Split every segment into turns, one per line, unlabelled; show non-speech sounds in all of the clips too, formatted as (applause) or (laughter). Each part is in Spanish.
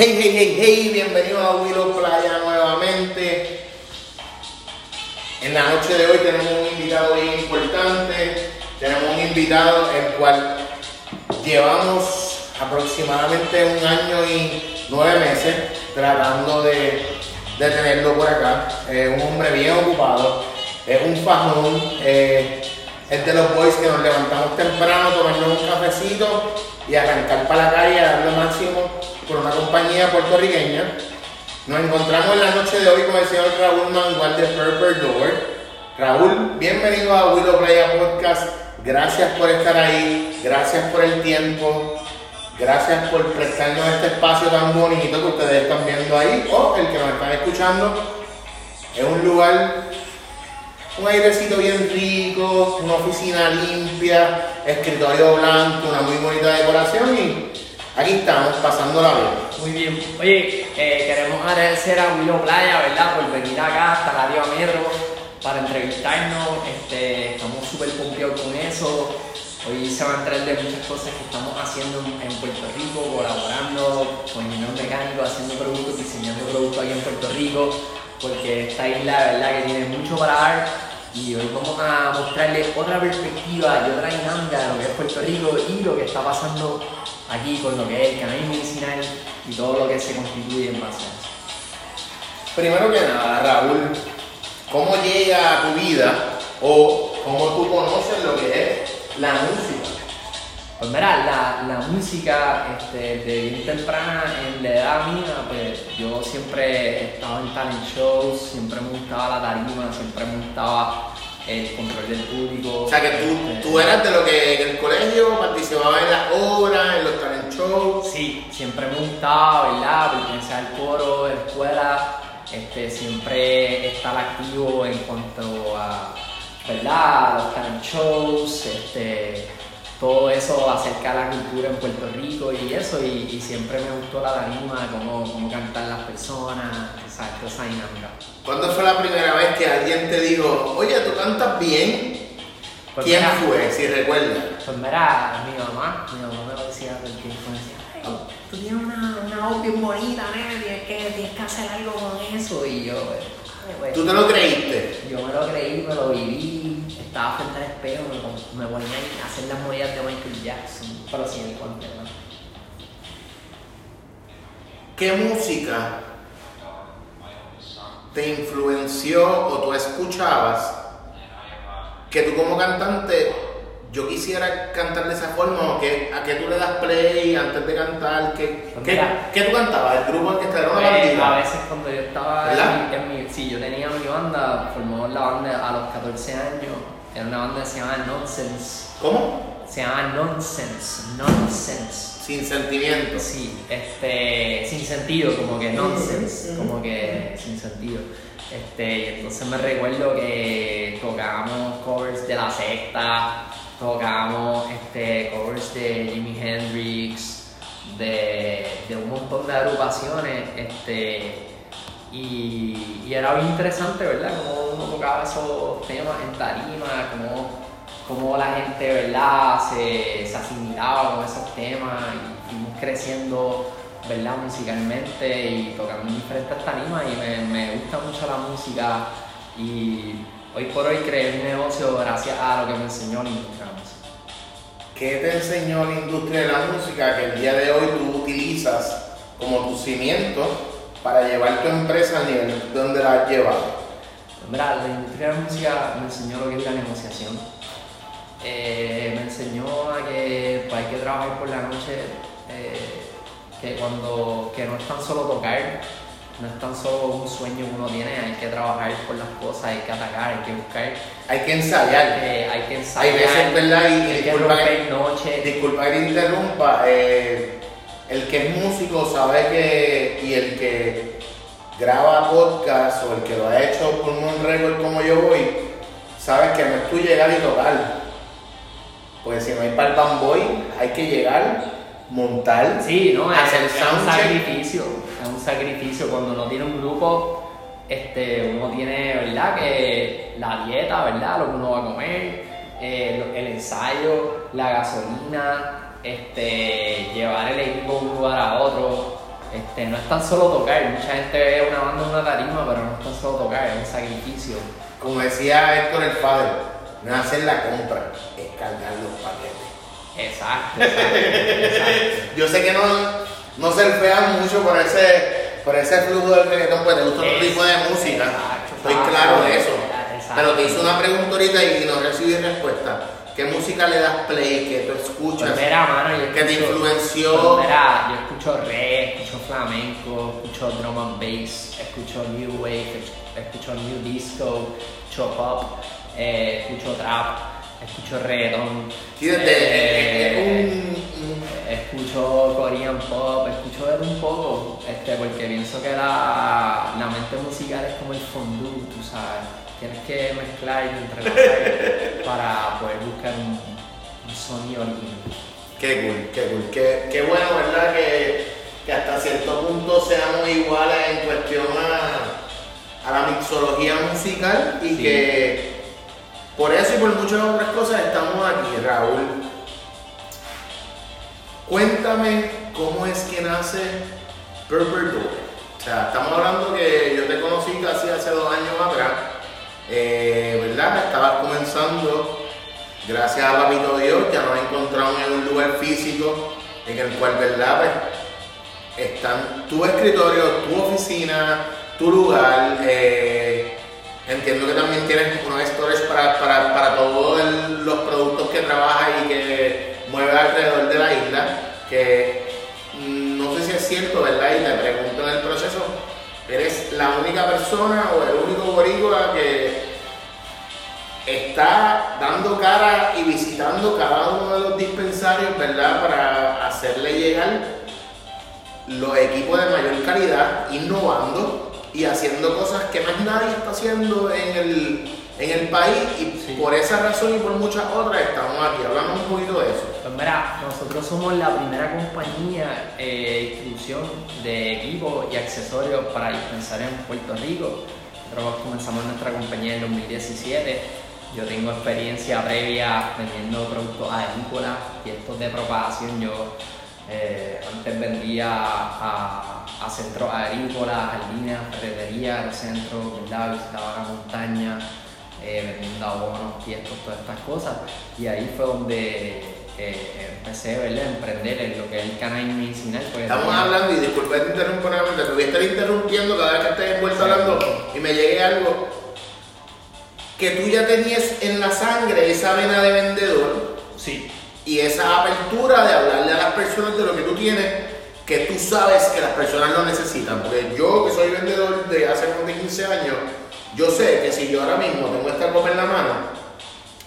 Hey, hey, hey, hey, bienvenidos a Willow Playa nuevamente. En la noche de hoy tenemos un invitado bien importante. Tenemos un invitado el cual llevamos aproximadamente un año y nueve meses tratando de, de tenerlo por acá. Es un hombre bien ocupado, es un fajón, eh, es de los boys que nos levantamos temprano, tomarnos un cafecito y arrancar para la calle a dar lo máximo por una compañía puertorriqueña. Nos encontramos en la noche de hoy con el señor Raúl Mangual de Purple Door. Raúl, bienvenido a Willow Playa Podcast. Gracias por estar ahí, gracias por el tiempo, gracias por prestarnos este espacio tan bonito que ustedes están viendo ahí o el que nos están escuchando. Es un lugar, un airecito bien rico, una oficina limpia, escritorio blanco, una muy bonita decoración y aquí estamos pasándola bien.
Muy bien. Oye, eh, queremos agradecer a Willow Playa, ¿verdad? Por venir acá hasta la Río Metro para entrevistarnos. Este, estamos súper confiados con eso. Hoy se va a entrar de muchas cosas que estamos haciendo en Puerto Rico, colaborando con ingenieros mecánicos, haciendo productos, diseñando productos aquí en Puerto Rico, porque esta isla, verdad, que tiene mucho para dar. Y hoy vamos a mostrarles otra perspectiva y otra dinámica de lo que es Puerto Rico y lo que está pasando aquí con lo que es el cannabis medicinal y todo lo que se constituye en base a eso.
Primero que nada, Raúl, ¿cómo llega a tu vida o cómo tú conoces lo que es la música?
Pues mira, la, la música este, de bien temprana en la edad mía, pues yo siempre he estado en talent shows, siempre me gustaba la tarima, siempre me gustaba el control del público.
O sea, que tú,
este,
tú eras de lo que en el colegio participabas en las obras, en los talent shows.
Sí, siempre me gustaba, ¿verdad? Pertenecer al coro, de la escuela, este, siempre estar activo en cuanto a, ¿verdad? Los talent shows, este, todo eso acerca de la cultura en Puerto Rico y eso, y, y siempre me gustó la tarima, cómo, cómo cantar las personas. Toda esa dinámica.
¿Cuándo fue la primera vez que alguien te dijo, oye, tú cantas bien?
Pues
¿Quién
mira,
fue, si recuerdas?
Pues mira, mi mamá, mi mamá me lo decía todo el tiempo, me decía, "Ay, tú tienes una, una voz bien bonita, nene, tienes que, tienes que hacer algo con eso. Y yo, pues, "Ay, pues".
¿Tú te lo creíste?
Yo me lo creí, me lo viví, estaba frente al espejo, me, me ponía a hacer las movidas de Michael Jackson, pero sin el conte, ¿no?
¿Qué música te influenció o tú escuchabas que tú como cantante yo quisiera cantar de esa forma o que a qué tú le das play antes de cantar? ¿Qué,
Pues
qué, tú cantabas? ¿El grupo en que te era una
Pues, a veces cuando yo estaba
¿Verdad?
en, mi, en mi- sí, yo tenía mi banda, formamos la banda a los 14 años, era una banda que se llamaba Nonsense,
¿Cómo?
se llama Nonsense, Nonsense.
Sin sentimientos.
Sí, este, sin sentido, como que nonsense, como que sin sentido. Este, y entonces me recuerdo que tocábamos covers de la secta, tocábamos este, covers de Jimi Hendrix, de, de un montón de agrupaciones, este, y, y era bien interesante, ¿verdad? Cómo uno tocaba esos temas en tarima, cómo, cómo la gente, ¿verdad? Se, se asimilaba con esos temas y fuimos creciendo, ¿verdad? Musicalmente y tocando en diferentes tarimas y me, me gusta mucho la música y hoy por hoy creé mi negocio gracias a lo que me enseñó la industria de la música.
¿Qué te enseñó la industria de la música que el día de hoy tú utilizas como tu cimiento para llevar tu empresa al nivel donde la has llevado?
Pues Mira, la industria de la música me enseñó lo que es la negociación. Eh, me enseñó a que pues, hay que trabajar por la noche, eh, que cuando que no es tan solo tocar, no es tan solo un sueño que uno tiene, hay que trabajar por las cosas, hay que atacar, hay que buscar,
Hay que ensayar.
hay que ensayar,
Hay veces, ¿verdad? Y,
hay
disculpa, que,
noches.
disculpa que te interrumpa. eh, el que es músico sabe que. Y el que graba podcast o el que lo ha hecho con un récord como yo voy, sabes que no es tú llegar y tocar. Pues si no hay para el bamboy, hay que llegar, montar,
Sí, no,
hacer
es
soundcheck.
es un sacrificio cuando uno tiene un grupo, este, uno tiene, ¿verdad? Que la dieta, ¿verdad? Lo que uno va a comer, eh, el ensayo, la gasolina, este, llevar el equipo de un lugar a otro, Este, no es tan solo tocar, mucha gente ve una banda en una tarima, pero no es tan solo tocar, es un sacrificio.
Como decía Héctor el padre, no es hacer la compra, es cargar los paquetes.
Exacto, exacto, exacto. (laughs)
Yo sé que no, no se mucho por ese, por ese flujo del reggaetón, pues te gusta otro tipo de música.
exacto,
Estoy claro de eso.
Exacto.
Pero te hice una pregunta ahorita y no recibí respuesta. ¿Qué música le das play que tú escuchas?
Pues mira, mano, yo
que te influenció.
pues mira, yo escucho reggae, escucho flamenco, escucho drum and bass, escucho new wave, escucho new disco, escucho pop, eh, escucho trap, escucho reggaeton.
Sí, desde-
eh,
un- un-
escucho Korean pop, escucho de un poco, este, porque pienso que la, la mente musical es como el fondue, tú sabes. Tienes que mezclar y entrelazar (laughs) para poder buscar un, un sonido lindo.
Qué cool, qué cool. Qué, qué bueno, ¿verdad? Que, que hasta cierto punto seamos iguales en cuestión a, a la mixología musical y
Sí.
que por eso y por muchas otras cosas estamos aquí, Raúl. Cuéntame cómo es que nace Purple Door. O sea, estamos hablando que yo te conocí casi hace dos años atrás, eh, ¿verdad? Estabas comenzando gracias a Papito Dios, ya nos encontramos en un lugar físico en el cual, ¿verdad? Pues, están tu escritorio, tu oficina, tu lugar. eh, entiendo que también tienes unos storage para, para, para todos los productos que trabajas y que mueves alrededor de la isla. Que no sé si es cierto, ¿verdad? Y te pregunto en el proceso, ¿eres la única persona o el único boricua que está dando cara y visitando cada uno de los dispensarios, ¿verdad? Para hacerle llegar los equipos de mayor calidad, innovando y haciendo cosas que más nadie está haciendo en el, en el país y
Sí.
por esa razón y por muchas otras estamos aquí. Hablamos un poquito de eso.
Pues mira, nosotros somos la primera compañía eh, de distribución de equipos y accesorios para dispensarios en Puerto Rico. Nosotros comenzamos nuestra compañía en 2017. Yo tengo experiencia previa vendiendo productos agrícolas y estos de propagación. Yo eh, antes vendía a, a centros agrícolas, jardines, ferreterías, los centros, ¿verdad? visitaba la montaña, eh, vendiendo abonos, tiestos, todas estas cosas. Y ahí fue donde eh, empecé ¿verdad? a emprender en lo que es el canal medicinal. porque
Estamos hablando, y disculpe que te nuevamente, te voy a estar interrumpiendo cada vez que estés envuelto
Sí.
hablando y me llegue algo que tú ya tenías en la sangre esa vena de vendedor
Sí,
y esa apertura de hablarle a las personas de lo que tú tienes que tú sabes que las personas lo necesitan. Porque yo que soy vendedor de hace más de 15 años, yo sé que si yo ahora mismo tengo esta copa en la mano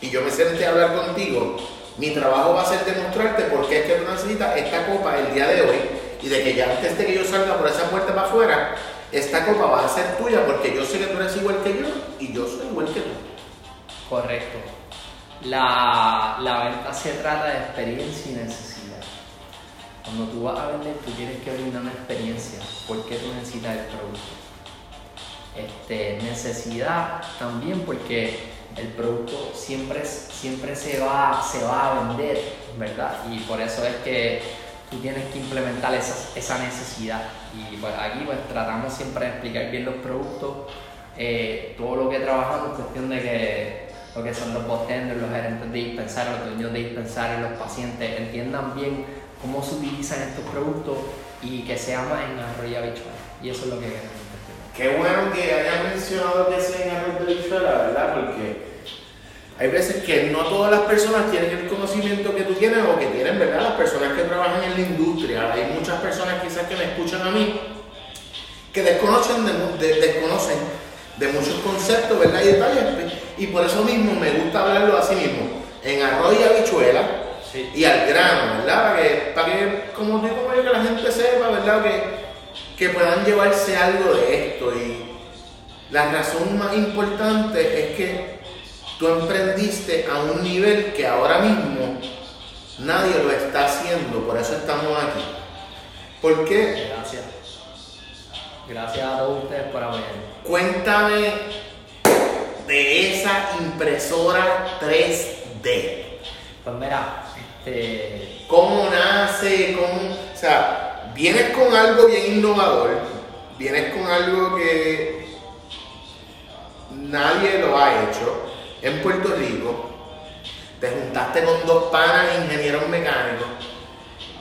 y yo me senté a hablar contigo, mi trabajo va a ser demostrarte por qué es que tú necesitas esta copa el día de hoy y de que ya antes de que yo salga por esa puerta para afuera, esta copa va a ser tuya porque yo sé que tú eres igual que yo y yo soy igual que tú.
correcto. La, la venta se trata de experiencia y necesidad. Cuando tú vas a vender, tú tienes que brindar una experiencia. ¿Por qué tú necesitas el producto? Este, necesidad también porque el producto siempre, siempre se, va, se va a vender, ¿verdad? Y por eso es que tú tienes que implementar esa, esa necesidad. Y pues aquí pues tratamos siempre de explicar bien los productos, eh, todo lo que trabajamos, cuestión de que lo que son los bartenders, los gerentes de dispensarios, los dueños de dispensarios, los pacientes, entiendan bien cómo se utilizan estos productos y que sea más en arroz y habichuela. Y eso es lo que queremos.
Qué bueno que hayan mencionado que sea en arroz de bichuela, ¿verdad? Porque hay veces que no todas las personas tienen el conocimiento que tú tienes o que tienen, ¿verdad? Las personas que trabajan en la industria. Hay muchas personas quizás que me escuchan a mí que desconocen de, de- desconocen de muchos conceptos, ¿verdad? Y detalles. Y por eso mismo me gusta hablarlo así mismo, en arroz y habichuela
Sí.
y al grano, ¿verdad? Para que, para que como tú como yo, que la gente sepa, ¿verdad? Que, que puedan llevarse algo de esto. Y la razón más importante es que tú emprendiste a un nivel que ahora mismo nadie lo está haciendo, por eso estamos aquí. ¿Por qué?
Gracias. Gracias a todos ustedes por apoyarme.
Cuéntame de esa impresora 3D.
Pues mira, este,
¿Cómo nace? ¿Cómo? O sea, vienes con algo bien innovador, vienes con algo que nadie lo ha hecho en Puerto Rico, te juntaste con dos panas ingenieros mecánicos,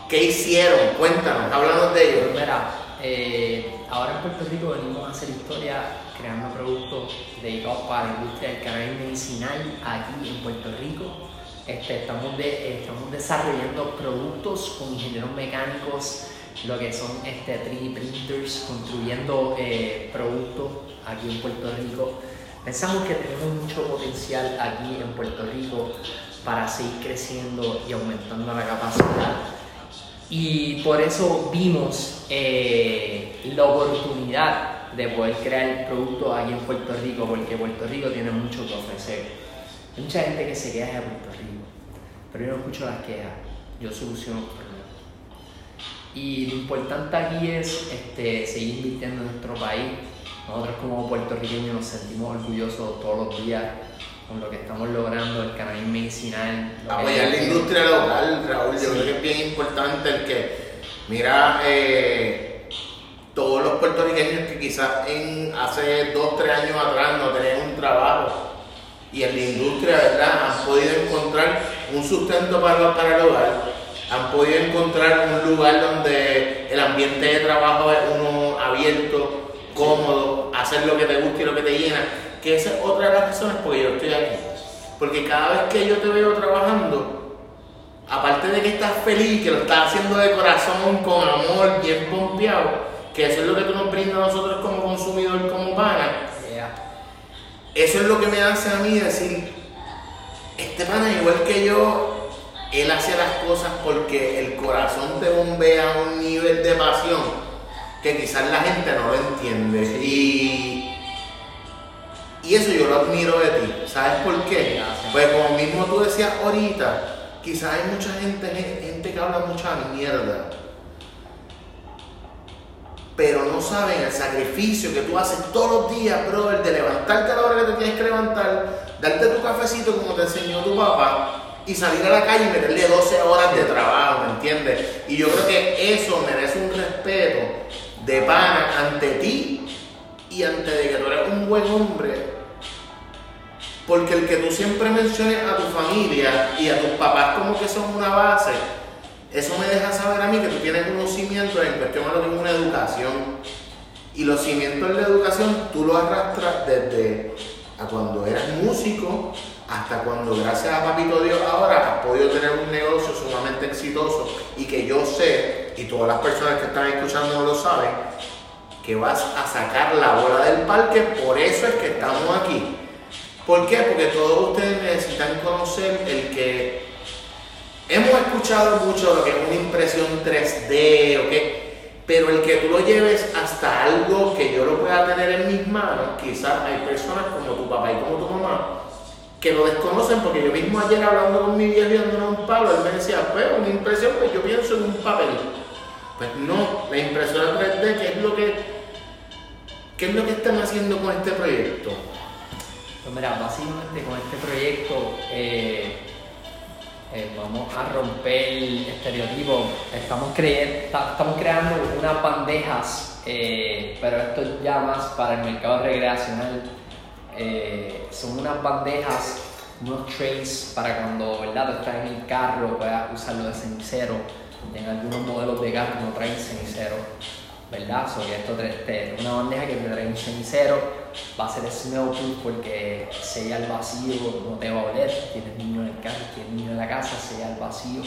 ¿qué hicieron? Cuéntanos, háblanos de ellos.
Mira, eh, ahora en Puerto Rico venimos a hacer historia creando productos dedicados para la industria del cannabis medicinal aquí en Puerto Rico. Este, estamos, estamos desarrollando productos con ingenieros mecánicos, lo que son este, 3D printers, construyendo eh, productos aquí en Puerto Rico. Pensamos que tenemos mucho potencial aquí en Puerto Rico para seguir creciendo y aumentando la capacidad. Y por eso vimos eh, la oportunidad de poder crear productos aquí en Puerto Rico, porque Puerto Rico tiene mucho que ofrecer. Mucha gente que se queja de Puerto Rico, pero yo no escucho las quejas, yo soluciono problemas. Y lo importante aquí es este, seguir invirtiendo en nuestro país. Nosotros como puertorriqueños nos sentimos orgullosos todos los días con lo que estamos logrando, el cannabis medicinal. lo que
Apoyar la industria local, Raúl, yo creo que es bien importante el que, mira, eh, todos los puertorriqueños que quizás en hace dos, tres años atrás no tenían un trabajo y en la industria, ¿verdad? Han podido encontrar un sustento para, para el hogar, han podido encontrar un lugar donde el ambiente de trabajo es uno abierto, cómodo, hacer lo que te gusta y lo que te llena, que esa es otra de las razones por que yo estoy aquí. Porque cada vez que yo te veo trabajando, aparte de que estás feliz, que lo estás haciendo de corazón, con amor, bien pompeado, que eso es lo que tú nos brindas a nosotros como consumidor, como pana,
Yeah.
eso es lo que me hace a mí decir, este pana igual que yo, él hace las cosas porque el corazón te bombea a un nivel de pasión que quizás la gente no lo entiende. Y, y eso yo lo admiro de ti. ¿Sabes por qué?
Gracias.
Pues como mismo tú decías ahorita, quizás hay mucha gente, gente que habla mucha mierda pero no saben el sacrificio que tú haces todos los días, brother, de levantarte a la hora que te tienes que levantar, darte tu cafecito como te enseñó tu papá y salir a la calle y meterle 12 horas de trabajo, ¿me entiendes? Y yo creo que eso merece un respeto de pana ante ti y ante de que tú eres un buen hombre. Porque el que tú siempre menciones a tu familia y a tus papás como que son una base, eso me deja saber a mí que tú tienes conocimiento en cuestión a lo que es una educación. Y los cimientos de la educación tú los arrastras desde a cuando eras músico hasta cuando gracias a Papito Dios ahora has podido tener un negocio sumamente exitoso y que yo sé, y todas las personas que están escuchando lo saben, que vas a sacar la bola del parque, por eso es que estamos aquí. ¿Por qué? Porque todos ustedes necesitan conocer el que hemos escuchado mucho lo que es una impresión 3D, ¿ok? Pero el que tú lo lleves hasta algo que yo lo pueda tener en mis manos, quizás hay personas como tu papá y como tu mamá que lo desconocen porque yo mismo ayer hablando con mi viejo y dándole un palo, él me decía, pues una impresión, pues yo pienso en un papel. Pues no, la impresora 3D, ¿qué es lo que, qué es lo que están haciendo con este proyecto?
Pues mira, básicamente con este proyecto eh, eh, vamos a romper estereotipos. Estamos, estamos creando unas bandejas, eh, pero esto es ya más para el mercado recreacional. Eh, son unas bandejas, unos trays para cuando ¿verdad? tú estás en el carro puedas usarlo de cenicero. En algunos modelos de carro no traen cenicero. ¿verdad? So esto te- una bandeja que te trae un cenicero, va a ser smell proof porque sella al vacío, no te va a oler, tienes niño en el carro, tienes niño en la casa, sella al vacío,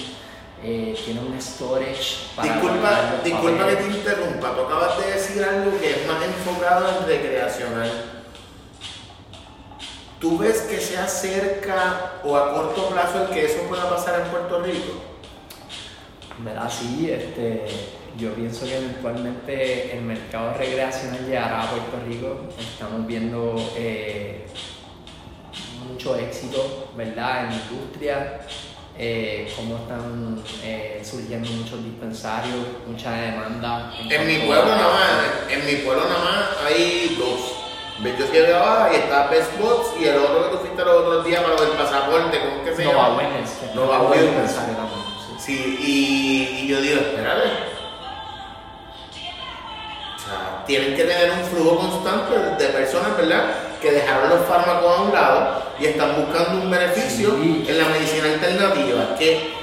eh, tiene un storage para
Disculpa, disculpa que te interrumpa, tú acabas de decir algo que es más enfocado en recreacional. ¿Tú ves que sea cerca o a corto plazo el que eso pueda pasar en Puerto Rico?
¿Verdad? Sí, este, yo pienso que eventualmente el mercado recreacional llegará a Puerto Rico. Estamos viendo eh, mucho éxito, ¿verdad? En la industria, eh, cómo están eh, surgiendo muchos dispensarios, mucha demanda.
En mi
a-
pueblo nada más, en mi pueblo nada más hay dos. Yo llegaba y está Best Bots y el otro que tú fuiste los otros días para lo del pasaporte, ¿cómo es que se
Nova
llama?
Wellness.
Nova Wellness.
dispensario también, sí.
Y, y yo digo, espérate, tienen que tener un flujo constante de personas, ¿verdad? Que dejaron los fármacos a un lado y están buscando un beneficio
Sí.
en la medicina alternativa. Que,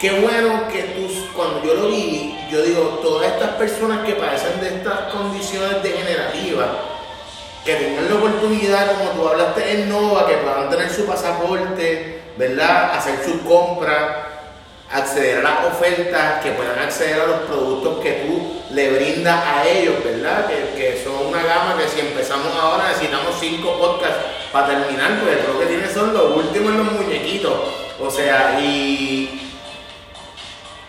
qué bueno que tú, cuando yo lo vi, yo digo, todas estas personas que padecen de estas condiciones degenerativas, que tengan la oportunidad, como tú hablaste en Nova, que puedan tener su pasaporte, ¿verdad? Hacer sus compras, acceder a las ofertas, que puedan acceder a los productos que tú le brindas a ellos, ¿verdad? Que, que son una gama que si empezamos ahora necesitamos cinco podcasts para terminar, porque creo que tiene son los últimos en los muñequitos. O sea, y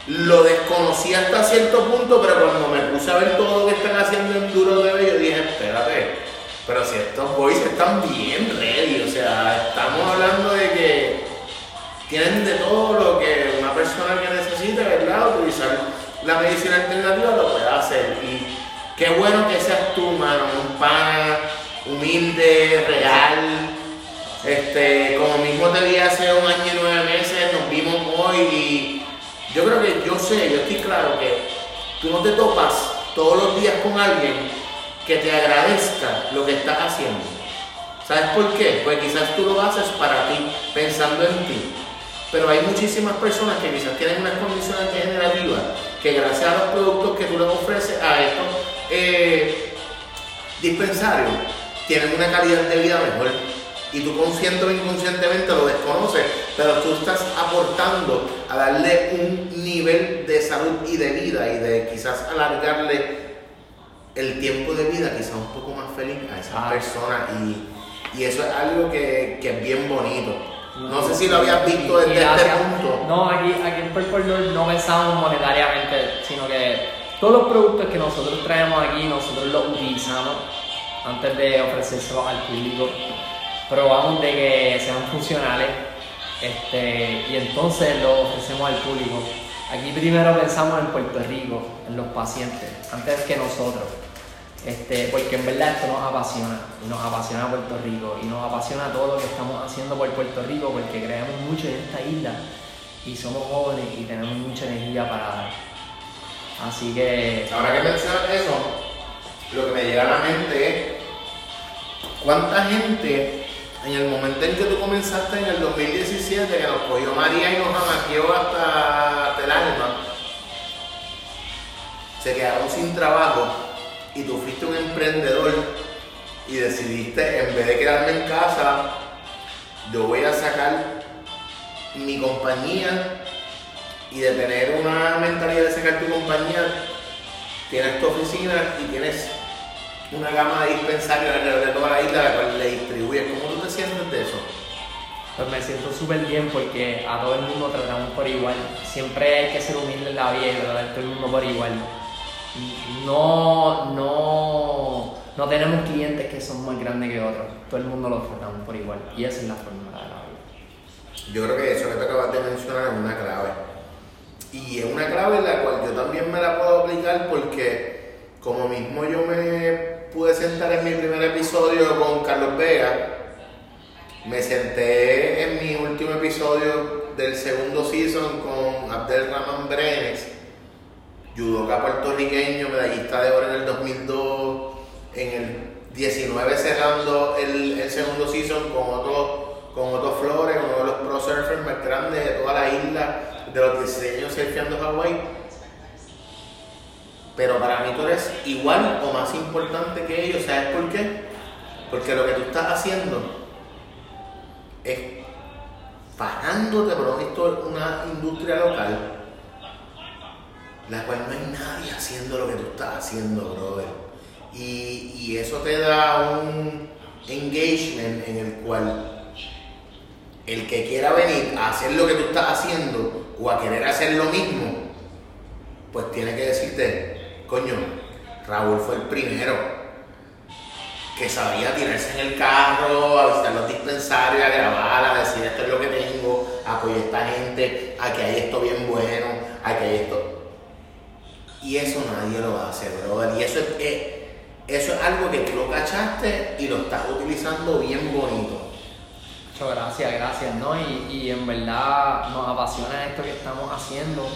lo desconocí hasta cierto punto, pero cuando me puse a ver todo lo que están haciendo en Duro de Bello, dije, espérate, pero si estos boys están bien ready, o sea, estamos hablando de que tienen de todo lo que una persona que necesite, ¿verdad? Utilizar la medicina alternativa lo puede hacer. Y qué bueno que seas tú, mano, un pana humilde, real. Este, como mismo te vi hace un año y nueve meses, nos vimos hoy y yo creo que yo sé, yo estoy claro que tú no te topas todos los días con alguien que te agradezca lo que estás haciendo. ¿Sabes por qué? Pues quizás tú lo haces para ti, pensando en ti. Pero hay muchísimas personas que quizás tienen unas condiciones degenerativas que gracias a los productos que tú les ofreces a estos eh, dispensarios tienen una calidad de vida mejor. Y tú consciente o inconscientemente lo desconoces, pero tú estás aportando a darle un nivel de salud y de vida y de quizás alargarle el tiempo de vida quizás un poco más feliz a esas
Ah.
personas y, y eso es algo que, que es bien bonito. No sé si lo habías visto desde este punto.
No, aquí, aquí en Purple Lord no pensamos monetariamente, sino que todos los productos que nosotros traemos aquí, nosotros los utilizamos antes de ofrecérselos al público. Probamos de que sean funcionales este, y entonces los ofrecemos al público. Aquí primero pensamos en Puerto Rico, en los pacientes, antes que nosotros. Este, porque en verdad esto nos apasiona, y nos apasiona Puerto Rico, y nos apasiona todo lo que estamos haciendo por Puerto Rico, porque creemos mucho en esta isla, y somos jóvenes y tenemos mucha energía para. Así que,
Ahora que mencionas eso, lo que me llega a la mente es cuánta gente en el momento en que tú comenzaste en el 2017, que nos cogió María y nos amaqueó hasta el alma, se quedaron sin trabajo y tú fuiste un emprendedor y decidiste, en vez de quedarme en casa, yo voy a sacar mi compañía y de tener una mentalidad de sacar tu compañía, tienes tu oficina y tienes una gama de dispensarios alrededor de toda la isla, la cual le distribuyes. ¿Cómo tú te sientes de eso?
pues me siento súper bien porque a todo el mundo tratamos por igual. Siempre hay que ser humilde en la vida y tratar a todo el mundo por igual. No, no, no tenemos clientes que son más grandes que otros. Todo el mundo los tratamos por igual. Y esa es la fórmula de la vida.
Yo creo que eso que te acabas de mencionar es una clave. Y es una clave en la cual yo también me la puedo aplicar porque como mismo yo me pude sentar en mi primer episodio con Carlos Vega, me senté en mi último episodio del segundo season con Abdel Rahman Brenes, judoka puertorriqueño, medallista de oro en el 2002, en el 19 cerrando el, el segundo season con otro, con Otto Flores, uno de los pro surfers más grandes de toda la isla, de los 16 años surfeando Hawái. Pero para mí tú eres igual o más importante que ellos, ¿sabes por qué? Porque lo que tú estás haciendo es pagándote por esto una industria local, la cual no hay nadie haciendo lo que tú estás haciendo, brother. Y, y eso te da un engagement en el cual el que quiera venir a hacer lo que tú estás haciendo o a querer hacer lo mismo, pues tiene que decirte, coño, Raúl fue el primero que sabía tirarse en el carro, a visitar los dispensarios, a grabar, a decir esto es lo que tengo, a apoyar esta gente, a que hay esto bien bueno, a que hay esto. Y eso nadie lo hace, brother. Y eso es, eh, eso es algo que tú lo cachaste y lo estás utilizando bien bonito.
Muchas gracias, gracias, ¿no? Y, y en verdad nos apasiona esto que estamos haciendo.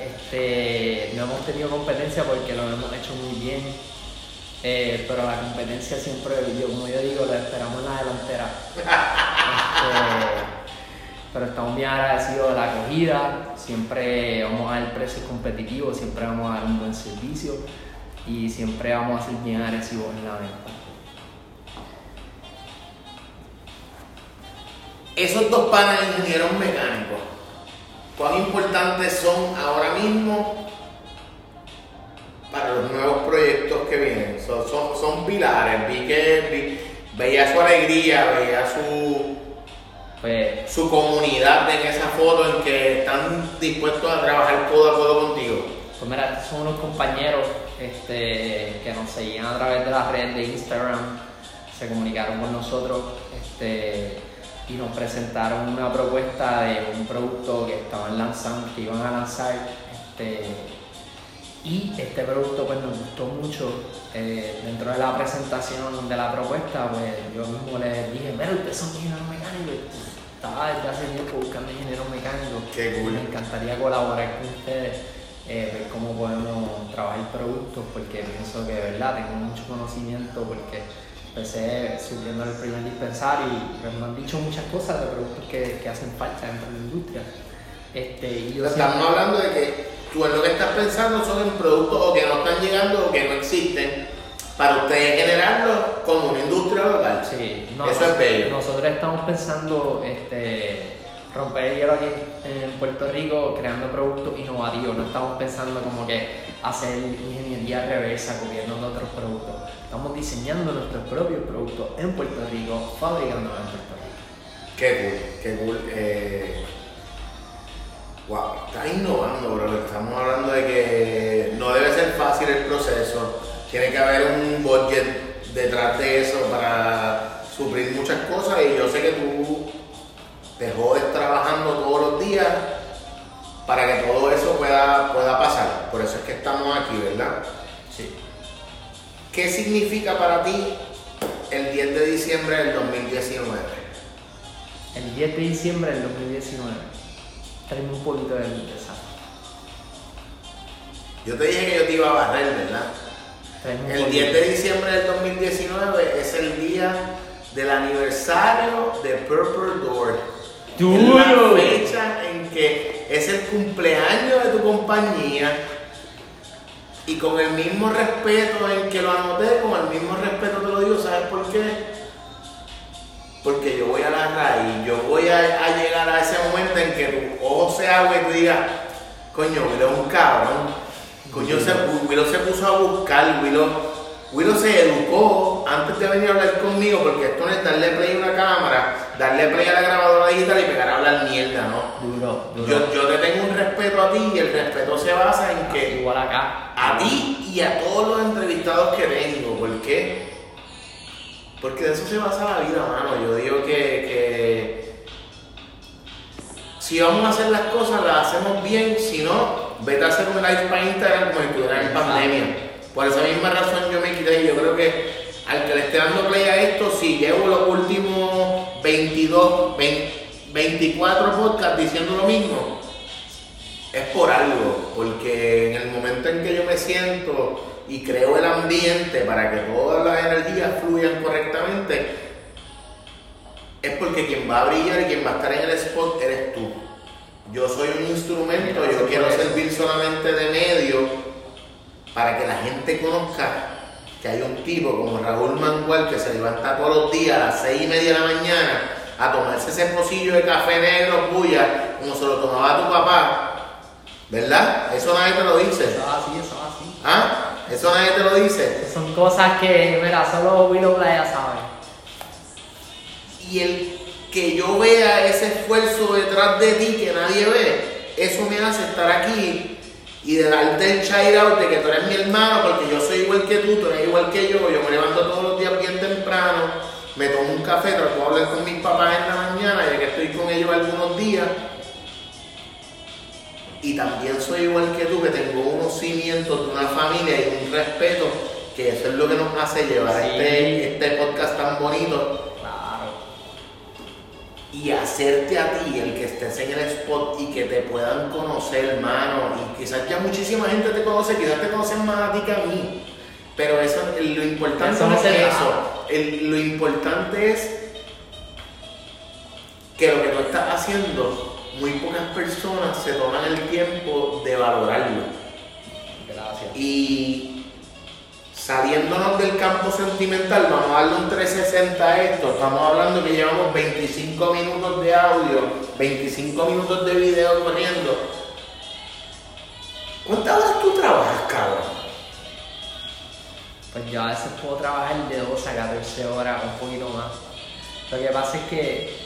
Este, no hemos tenido competencia porque lo hemos hecho muy bien. Eh, pero la competencia siempre, yo, como yo digo, la esperamos en la delantera. (laughs) Este, pero estamos bien agradecidos de la acogida, siempre vamos a dar precios competitivos, siempre vamos a dar un buen servicio y siempre vamos a ser bien agresivos en la venta.
Esos dos panas ingenieros mecánicos, ¿cuán importantes son ahora mismo para los nuevos proyectos que vienen? Son, son, pilares, vi que veía su alegría, veía su,
Pues
su comunidad en esa foto en que están dispuestos a trabajar codo a codo contigo.
Pues mira, estos son unos compañeros este, que nos seguían a través de las redes de Instagram, se comunicaron con nosotros este, y nos presentaron una propuesta de un producto que estaban lanzando, que iban a lanzar. Este, y este producto pues nos gustó mucho. Eh, dentro de la presentación de la propuesta, pues yo mismo les dije, mira, ustedes son ingenieros mecánicos. Estaba desde hace tiempo buscando ingenieros mecánicos.
Qué cool.
Me encantaría colaborar con ustedes, eh, ver cómo podemos trabajar productos, porque pienso que, ¿verdad? Tengo mucho conocimiento, porque empecé subiendo el primer dispensario y pues, me han dicho muchas cosas de productos que, que hacen falta dentro de la industria. Este, y yo
Estamos hablando de que tú en lo que estás pensando son en productos o que no están llegando o que no existen para ustedes generarlos como una industria local.
Sí,
Eso es bello.
Nosotros estamos pensando este, romper el hielo aquí en Puerto Rico creando productos innovativos. No estamos pensando como que hacer ingeniería reversa de otros productos. Estamos diseñando nuestros propios productos en Puerto Rico, fabricándolos en Puerto Rico.
Qué cool, qué cool. Eh, wow, estás innovando, bro. Estamos hablando de que no debe ser fácil el proceso. Tiene que haber un budget detrás de eso para suplir muchas cosas y yo sé que tú te jodes trabajando todos los días para que todo eso pueda, pueda pasar. Por eso es que estamos aquí, ¿verdad?
Sí.
¿Qué significa para ti el 10 de diciembre del 2019?
El 10 de diciembre del 2019. Traemos un poquito de limpieza.
Yo te dije que yo te iba a barrer, ¿verdad? El
poquito.
10 de diciembre del 2019 es el día del aniversario de Purple Door.
¡Duro!
Es la fecha en que es el cumpleaños de tu compañía y con el mismo respeto en que lo anoté, con el mismo respeto te lo digo, ¿sabes por qué? Porque yo voy a la raíz, yo voy a, a llegar a ese momento en que tu ojo se abre y tú digas, coño, Willow es un cabrón. Coño, se, Willow se puso a buscar, Willow, Willow se educó antes de venir a hablar conmigo, porque esto no es darle play a una cámara, darle play a la grabadora digital y pegar a hablar mierda, ¿no?
Duro, duro.
Yo, yo te tengo un respeto a ti y el respeto se basa en que
Igual acá.
a ti y a todos los entrevistados que tengo. ¿Por qué? Porque de eso se basa la vida, mano. Yo digo que, que si vamos a hacer las cosas, las hacemos bien. Si no, vete a hacer un live para Instagram como si estuvieras en pandemia. Por esa misma razón yo me quité. Yo creo que al que le esté dando play a esto, si llevo los últimos 22, 20, 24 podcasts diciendo lo mismo, es por algo, porque en el momento en que yo me siento y creo el ambiente para que todas las energías fluyan correctamente, es porque quien va a brillar y quien va a estar en el spot eres tú. Yo soy un instrumento, yo quiero servir solamente de medio para que la gente conozca que hay un tipo como Raúl Mangual que se levanta todos los días a las seis y media de la mañana a tomarse ese pocillo de café negro puya como se lo tomaba tu papá. ¿Verdad? Eso nadie te lo dice.
Eso es así, eso es así.
¿Ah? Eso nadie te lo dice.
Son cosas que, mira, solo Willow Playa sabe.
Y el que yo vea ese esfuerzo detrás de ti que nadie ve, eso me hace estar aquí y de darte el shout out de que tú eres mi hermano, porque yo soy igual que tú, tú eres igual que yo, yo me levanto todos los días bien temprano, me tomo un café, trato de hablar con mis papás en la mañana, ya que estoy con ellos algunos días. Y también soy igual que tú, que tengo unos cimientos de una familia y un respeto, que eso es lo que nos hace llevar
Sí.
este, este podcast tan bonito
Claro.
y hacerte a ti el que estés en el spot y que te puedan conocer, hermano. Y quizás ya muchísima gente te conoce, quizás te conocen más a ti que a mí. Pero eso, lo importante
Eso no
es eso. El- lo importante es que lo que tú estás haciendo, muy pocas personas se toman el tiempo de valorarlo.
Gracias.
Y saliéndonos del campo sentimental, vamos a darle un 360 a esto. Estamos hablando que llevamos 25 minutos de audio, 25 minutos de video corriendo. ¿Cuántas horas tú trabajas, cabrón?
Pues yo a veces puedo trabajar de 12 a 14 horas, un poquito más. Lo que pasa es que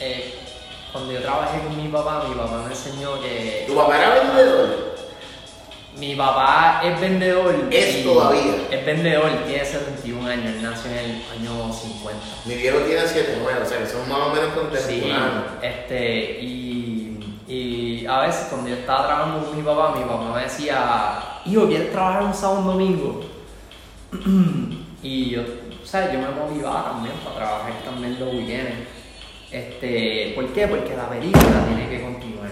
eh, cuando yo trabajé con mi papá, mi papá me enseñó que
¿Tu papá era vendedor?
mi papá es vendedor.
Es todavía.
Es vendedor, tiene 71 años, él nació en el año 50.
Mi viejo tiene 79, o sea que son más o menos
Sí,
contemporáneos.
este, y, y a veces cuando yo estaba trabajando con mi papá, mi papá me decía, hijo, ¿quieres trabajar un sábado un domingo? (clears throat) y yo, o sea, yo me motivaba también para trabajar también los weekends. Este, ¿Por qué? Porque la película tiene que continuar.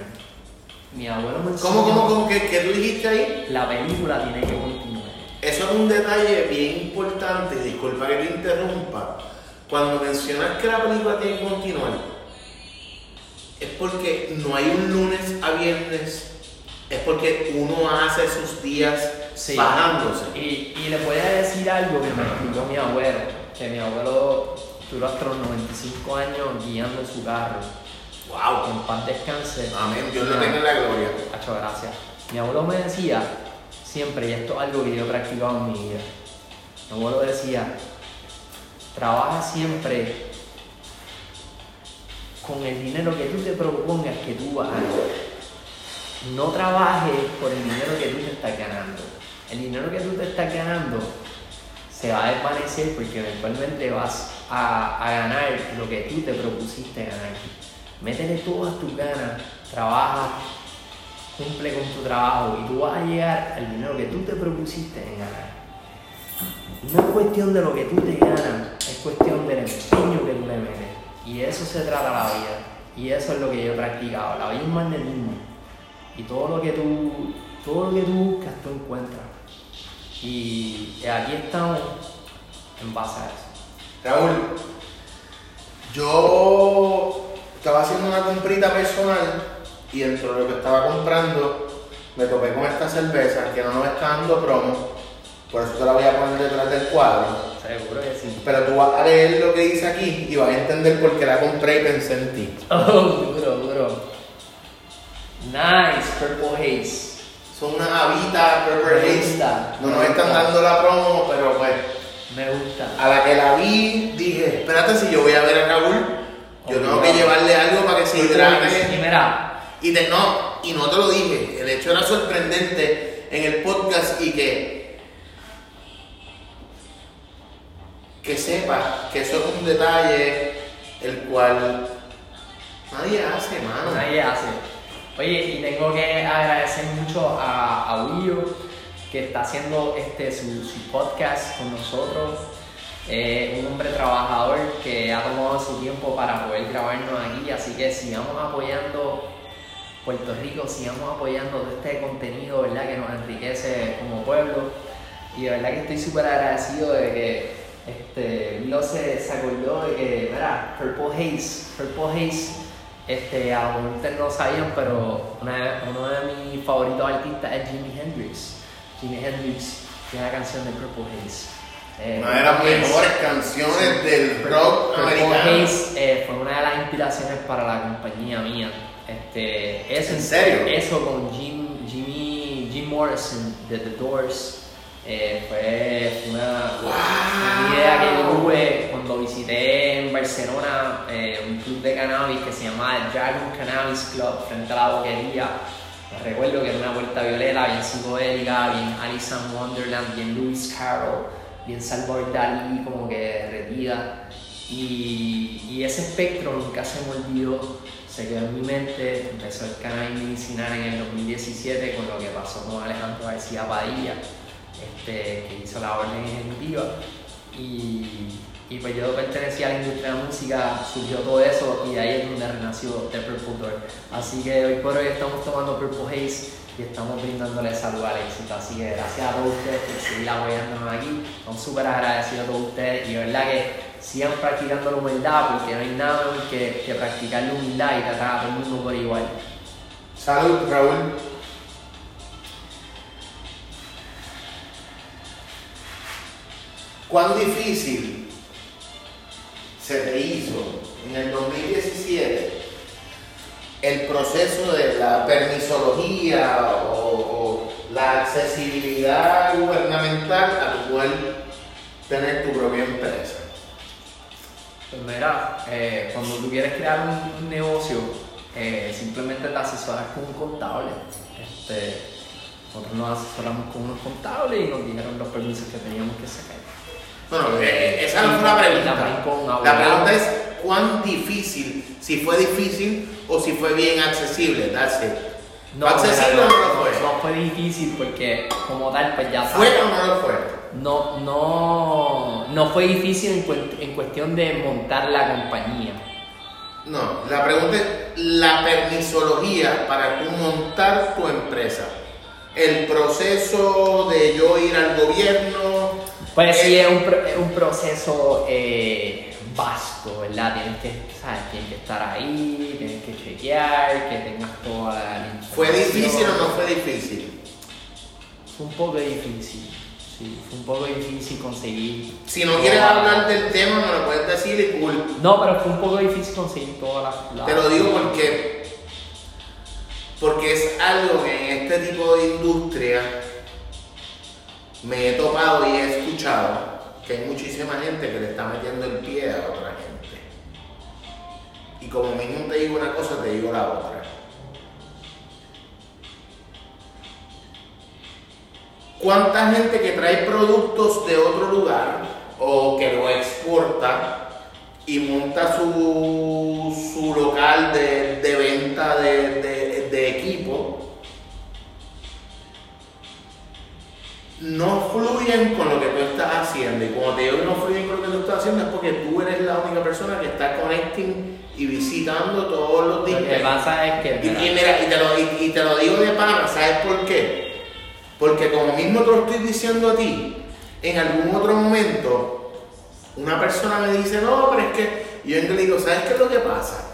Mi abuelo me
¿Cómo, cómo, cómo que, que tú dijiste ahí?
La película tiene que continuar.
Eso es un detalle bien importante, disculpa que te interrumpa. Cuando mencionas que la película tiene que continuar, es porque no hay un lunes a viernes, es porque uno hace sus días
Sí.
bajándose.
Y, y le voy a decir algo que me explicó mi abuelo, que mi abuelo duró hasta los 95 años guiando en su carro.
¡Wow!
Que en paz descanse.
Amén, Dios le tenga la gloria.
Hacho, gracias. Mi abuelo me decía siempre, y esto es algo que yo he practicado en mi vida. Mi abuelo decía, trabaja siempre con el dinero que tú te propongas que tú vas a ganar. No trabajes por el dinero que tú te estás ganando. El dinero que tú te estás ganando se va a desvanecer porque eventualmente vas a, ganar lo que tú te propusiste ganar. Métele todas tus ganas, trabaja, cumple con tu trabajo y tú vas a llegar al dinero que tú te propusiste en ganar. No es cuestión de lo que tú te ganas, es cuestión del empeño que tú le metes. Y eso se trata la vida. Y eso es lo que yo he practicado. La vida es magnetismo. Y todo lo que tú, todo lo que tú buscas, tú encuentras. Y aquí estamos en base a eso.
Raúl, yo estaba haciendo una comprita personal y dentro de lo que estaba comprando me topé con esta cerveza que no nos está dando promo, por eso te la voy a poner detrás del cuadro.
Seguro que sí.
Pero tú vas a leer lo que dice aquí y vas a entender por qué la compré y pensé en ti. (laughs)
Oh, duro, duro. Nice, Purple Haze.
Son unas habitas Purple Haze. No nos están dando la promo, pero pues
Me gusta.
a la que la vi dije, espérate si yo voy a ver a Raúl, yo tengo que llevarle algo para que se
Y
hidrate.
mira,
Y te, no, y no te lo dije, el hecho era sorprendente en el podcast y que que sepas que eso es un detalle el cual nadie hace, mano.
nadie hace. Oye, y tengo que agradecer mucho a, a Willo, que está haciendo este, su, su podcast con nosotros. Eh, un hombre trabajador que ha tomado su tiempo para poder grabarnos aquí, así que sigamos apoyando Puerto Rico, sigamos apoyando todo este contenido, ¿verdad? Que nos enriquece como pueblo. Y de verdad que estoy súper agradecido de que este, Willow se, acordó de que, mira, Purple Haze, Purple Haze, este, a lo mejor ustedes no sabían, pero una- uno de mis favoritos artistas es Jimi Hendrix. Jimi Hendrix tiene la canción de Purple Haze. Eh,
Una de las mejores canciones del rock
Purple
americano.
Haze eh, fue una de las inspiraciones para la compañía mía. Este, eso,
¿En serio?
Eso con Jim, Jimmy, Jim Morrison de The Doors. eh, fue una, una idea que yo tuve cuando visité en Barcelona eh, un club de cannabis que se llamaba Dragon Cannabis Club frente a la boquería. Recuerdo que era una vuelta violeta, bien psicodélica, bien Alice in Wonderland, bien Lewis Carroll, bien Salvador Dalí, como que derretida. Y, ese espectro nunca se me olvidó, se quedó en mi mente. Empezó el cannabis medicinal en el 2017 con lo que pasó con Alejandro García Padilla, este, que hizo la orden ejecutiva. Y, Y pues yo pertenecía a la industria de la música, surgió todo eso y de ahí es donde renació The Purple Door. Así que hoy por hoy estamos tomando Purple Haze y estamos brindándole salud al éxito. Así que gracias a todos ustedes por seguir apoyándonos aquí. Estamos súper agradecidos a todos ustedes y verdad que sigan practicando la humildad porque no hay nada mejor que, que practicar la humildad y tratar a todo el mundo por igual.
Salud, Raúl. ¿Cuán difícil se te hizo en el 2017 el proceso de la permisología o, la accesibilidad gubernamental a poder tener tu propia empresa?
Pues mira, eh, cuando tú quieres crear un, un negocio, eh, simplemente te asesoras con un contable. Este, nosotros nos asesoramos con unos contables y nos dijeron los permisos que teníamos que sacar.
Bueno, eh, esa no fue
también
pregunta. La pregunta es cuán difícil, si fue difícil o si fue bien accesible. That's it.
No,
¿Fue accesible o no lo fue?
No fue difícil porque como tal, pues ya
¿Fue
sabes.
o no lo fue?
No, no, no fue difícil en, cu- en cuestión de montar la compañía.
No, la pregunta es la permisología para tú montar tu empresa. El proceso de yo ir al gobierno.
Pues sí, es un, es un proceso eh, vasto, ¿verdad? Tienes que, ¿sabes? Tienes que estar ahí, tienes que chequear, que tengas toda la información.
¿Fue difícil o no fue difícil?
Fue un poco difícil, sí, fue un poco difícil conseguir.
Si no quieres hablar del tema, me lo puedes decir y cool.
No, pero fue un poco difícil conseguir todas las... las-
Te lo digo porque, porque es algo que en este tipo de industria me he topado y he escuchado que hay muchísima gente que le está metiendo el pie a otra gente. Y como mismo te digo una cosa, te digo la otra. ¿Cuánta gente que trae productos de otro lugar o que lo exporta y monta su, su local de, de venta de, de- no fluyen con lo que tú estás haciendo. Y cuando te digo que no fluyen con lo que tú estás haciendo es porque tú eres la única persona que está connecting y visitando todos los
Lo
días.
que pasa es que...
Y, y mira, y te, lo, y- y te lo digo de pana, ¿sabes por qué? Porque como mismo te lo estoy diciendo a ti, en algún otro momento, una persona me dice, no, pero es que y yo le digo, ¿sabes qué es lo que pasa?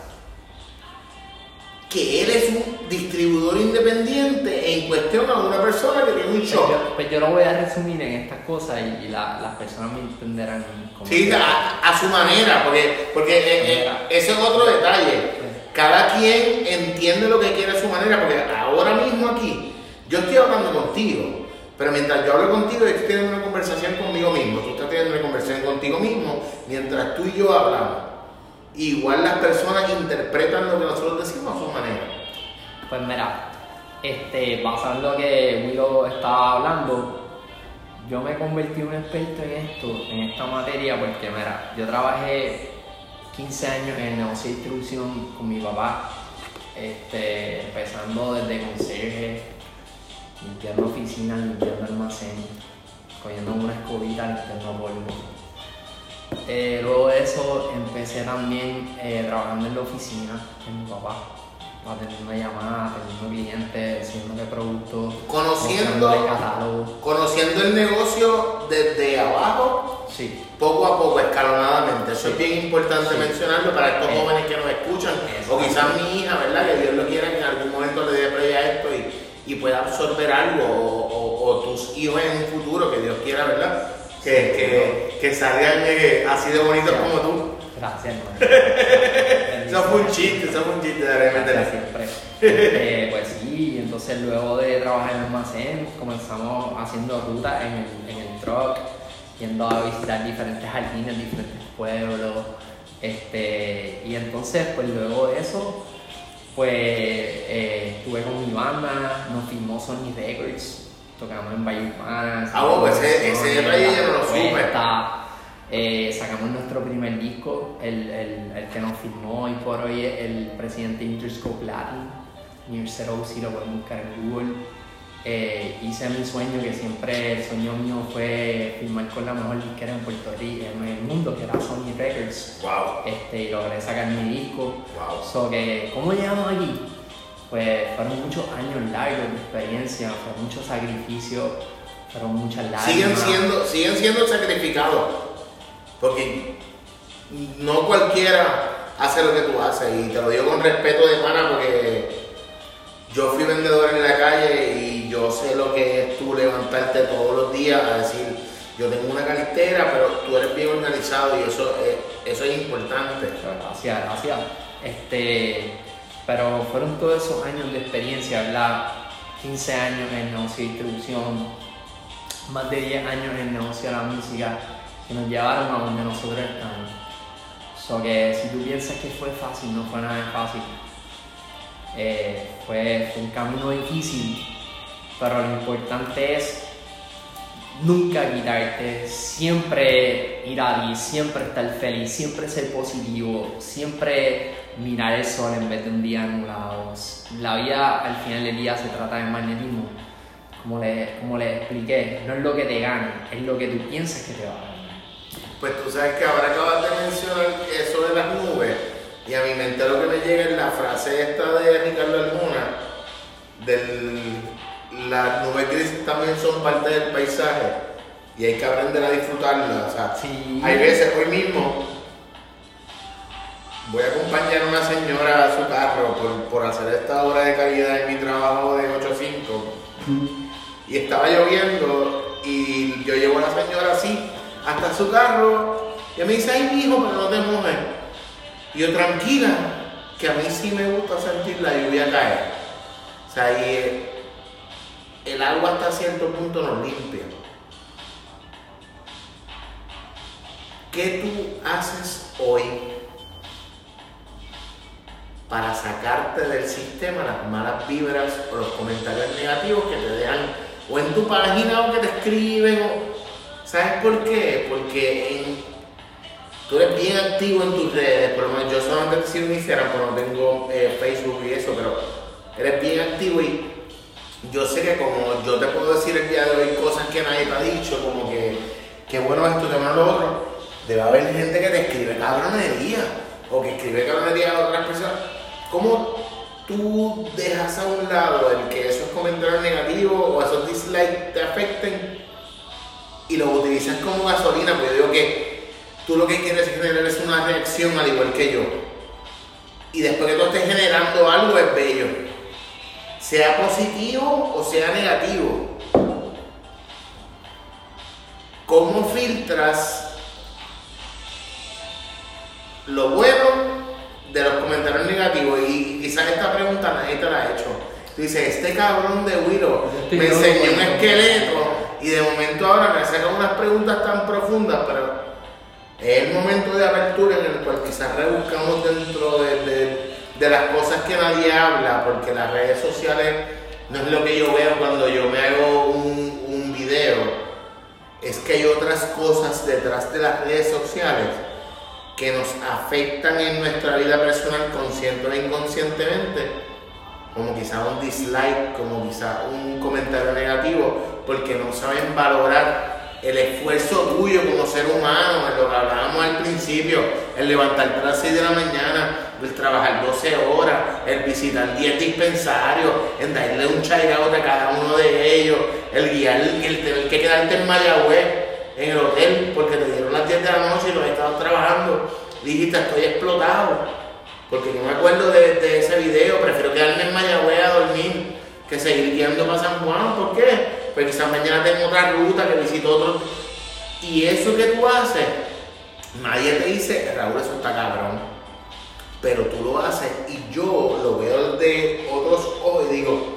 Que él es un distribuidor independiente en cuestión a una persona que tiene un
Pues
shop.
yo, pues yo lo voy a resumir en estas cosas y, y la- las personas me entenderán como
Sí, a, a su manera, porque, porque eh, eh, ese es otro detalle. Cada quien entiende lo que quiere a su manera, porque ahora mismo aquí, yo estoy hablando contigo, pero mientras yo hablo contigo, estoy teniendo una conversación conmigo mismo, tú estás teniendo una conversación contigo mismo, mientras tú y yo hablamos. Igual las personas interpretan lo que nosotros decimos a su manera.
Pues mira, este, basado en lo que Willow estaba hablando, yo me convertí en un experto en esto, en esta materia, porque mira, yo trabajé 15 años en el negocio de distribución con mi papá, este, empezando desde conserje, limpiando oficinas, limpiando almacén, cogiendo una escobita, limpiando polvo. Eh, luego de eso empecé también eh, trabajando en la oficina de mi papá, atendiendo llamadas, atendiendo clientes, haciéndole productos,
Conociendo-. Conociendo el negocio desde abajo,
Sí,
poco a poco, escalonadamente. Eso es bien importante
Sí.
mencionarlo para estos
Eh.
jóvenes que nos escuchan. O quizás mi hija, ¿verdad? Que Dios lo quiera que en algún momento le dé play a esto y, y pueda absorber algo. O, o- o tus hijos en un futuro, que Dios quiera, ¿verdad? Que, que, que salgan eh, así de bonitos
Sí.
como tú.
gracias, hermano. (laughs)
Eso fue un chiste, eso fue un chiste, de repente.
siempre. Eh, pues sí, entonces luego de trabajar en el almacén comenzamos haciendo rutas en el, en el truck, yendo a visitar diferentes jardines, diferentes pueblos. Este, y entonces, pues luego de eso, pues eh, estuve con mi banda, nos firmó Sony Records, tocamos en Valle.
Ah, bueno, pues ese- ese detalle yo no lo supe.
Eh, sacamos nuestro primer disco, el, el, el que nos firmó y por hoy es el presidente Interscope Latin, Near Zero, si lo pueden buscar en Google. eh, hice mi sueño, que siempre el sueño mío fue filmar con la mejor disquera en Puerto Rico, en el mundo, que era Sony Records.
Wow.
Este, y logré sacar mi disco.
Wow.
So que, ¿cómo llegamos aquí? Pues fueron muchos años largos de experiencia, fueron muchos sacrificios, fueron muchas lágrimas.
Siguen siendo, siguen siendo sacrificados. Porque no cualquiera hace lo que tú haces. Y te lo digo con respeto de pana porque yo fui vendedor en la calle y yo sé lo que es tú levantarte todos los días a decir, yo tengo una cartera, pero tú eres bien organizado y eso es, eso es importante.
Gracias, gracias. Este, pero fueron todos esos años de experiencia, ¿verdad? 15 años en negocio de distribución, más de 10 años en negocio de la música, que nos llevaron a donde nosotros estamos. So que si tú piensas que fue fácil, no fue nada fácil. Eh, fue, fue un camino difícil, pero lo importante es nunca quitarte, siempre ir a ti, siempre estar feliz, siempre ser positivo, siempre mirar el sol en vez de un día anulado. La vida al final del día se trata de magnetismo. Como le, como le expliqué, no es lo que te gana, es lo que tú piensas que te va a ganar.
Pues tú sabes que ahora acabas de mencionar eso de las nubes y a mi mente lo que me llega es la frase esta de Ricardo Almona del las nubes grises también son parte del paisaje y hay que aprender a disfrutarlas. O sea,
Sí.
hay veces, hoy mismo, voy a acompañar a una señora a su carro por, por hacer esta hora de calidad en mi trabajo de 8 a 5 y estaba lloviendo y yo llevo a la señora así hasta su carro y me dice, ay hijo, pero no te mojes. Y yo tranquila, que a mí sí me gusta sentir la lluvia caer. O sea, y eh, el agua hasta cierto punto nos limpia. ¿Qué tú haces hoy para sacarte del sistema las malas vibras o los comentarios negativos que te dejan o en tu página o que te escriben? O, ¿Sabes por qué? Porque tú eres bien activo en tus redes, por lo menos yo solamente te sigo en Instagram, pero no tengo eh, Facebook y eso, pero eres bien activo y yo sé que como yo te puedo decir el día de hoy cosas que nadie te ha dicho, como que, que bueno esto, que bueno lo otro, debe haber gente que te escribe cabronería o que escribe cabronería a otras personas. ¿Cómo tú dejas a un lado el que esos comentarios negativos o esos dislikes te afecten y los utilizas como gasolina? Porque yo digo que tú lo que quieres generar es una reacción al igual que yo. Y después que tú estés generando algo es bello sea positivo o sea negativo. ¿Cómo filtras lo bueno de los comentarios negativos? Y quizás esta pregunta nadie te la ha hecho. Tú dices, este cabrón de Willow me enseñó un esqueleto y de momento ahora me saca unas preguntas tan profundas, pero es el momento de apertura en el cual quizás rebuscamos dentro de, de- de las cosas que nadie habla, porque las redes sociales no es lo que yo veo cuando yo me hago un, un video, es que hay otras cosas detrás de las redes sociales que nos afectan en nuestra vida personal consciente o inconscientemente, como quizá un dislike, como quizá un comentario negativo, porque no saben valorar el esfuerzo tuyo como ser humano, en lo que hablábamos al principio, el levantarte a las 6 de la mañana, el trabajar 12 horas, el visitar 10 dispensarios, en darle un chairout a cada uno de ellos, el guiar, el tener que quedarte en Mayagüez, en el hotel, porque te dieron las 10 de la noche y lo has estado trabajando, dijiste estoy explotado. Porque yo me acuerdo de, ese video, prefiero quedarme en Mayagüez a dormir que seguir guiando para San Juan. ¿Por qué? Porque quizás mañana tengo otra ruta que visito otro. Y eso que tú haces, nadie te dice, Raúl, eso está cabrón. Pero tú lo haces y yo lo veo de otros ojos y digo,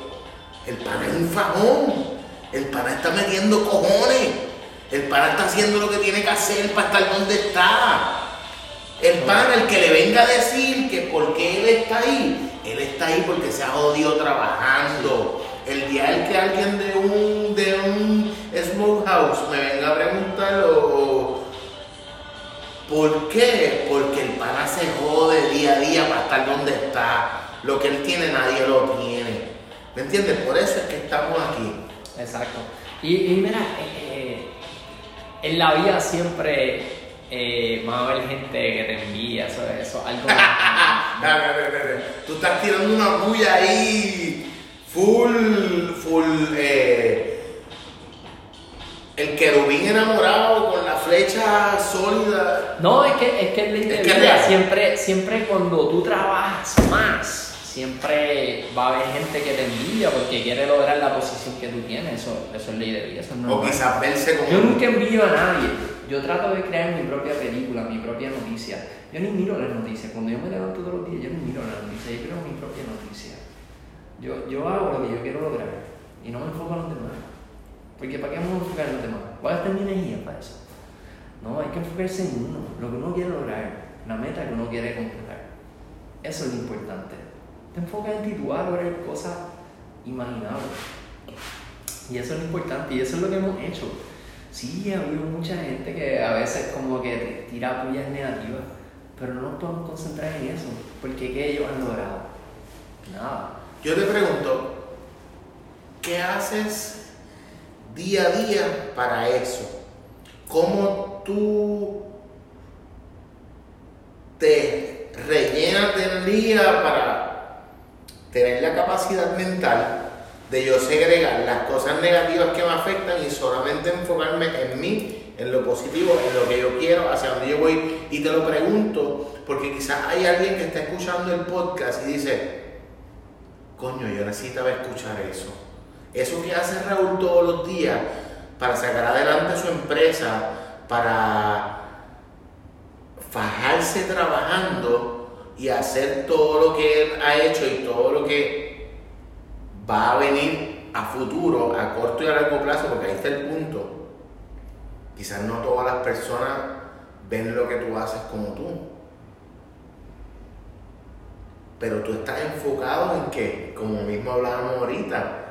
el pana es un fajón. El pana está metiendo cojones. El pana está haciendo lo que tiene que hacer para estar donde está. El pana, el que le venga a decir que por qué él está ahí, él está ahí porque se ha jodido trabajando. El día el que alguien de un, de un smokehouse me venga a preguntar o, ¿por qué? Porque el pana se jode día a día para estar donde está. Lo que él tiene nadie lo tiene. ¿Me entiendes? Por eso es que estamos aquí.
Exacto. Y, y mira, eh, eh, en la vida siempre eh, va a haber gente que te envía, eso eso algo... (laughs)
Dale, dale, dale. Tú estás tirando una bulla ahí, full, full, eh, el querubín enamorado con la flecha sólida.
No, es que es que es
Es que es.
Siempre, siempre cuando tú trabajas más, siempre va a haber gente que te envidia porque quiere lograr la posición que tú tienes. Eso, eso es ley de vida, eso es
O quizás verse como...
Yo nunca envío a nadie. Yo trato de crear mi propia película, mi propia noticia. Yo ni miro las noticias. Cuando yo me levanto todos los días, yo ni miro las noticias. Yo creo mi propia noticia. Yo, yo hago lo que yo quiero lograr y no me enfoco en los demás. Porque ¿para qué vamos a enfocar en los demás? ¿Voy a gastar mi energía para eso? No, hay que enfocarse en uno, lo que uno quiere lograr, la meta que uno quiere completar. Eso es lo importante. Te enfocas en ti, tú vas a lograr cosas imaginables. Y eso es lo importante, y eso es lo que hemos hecho. Sí, ha habido mucha gente que a veces como que tira pullas negativas, pero no nos podemos concentrar en eso, porque ¿qué ellos han logrado? Nada.
Yo te pregunto, ¿qué haces día a día para eso? ¿Cómo tú te rellenas de energía para tener la capacidad mental de yo segregar las cosas negativas que me afectan y solamente enfocarme en mí, en lo positivo, en lo que yo quiero, hacia donde yo voy? Y te lo pregunto porque quizás hay alguien que está escuchando el podcast y dice, coño, yo necesitaba escuchar eso. Eso que hace Raúl todos los días para sacar adelante su empresa, para fajarse trabajando y hacer todo lo que él ha hecho y todo lo que va a venir a futuro, a corto y a largo plazo, porque ahí está el punto. Quizás no todas las personas ven lo que tú haces como tú. Pero tú estás enfocado en que, como mismo hablábamos ahorita,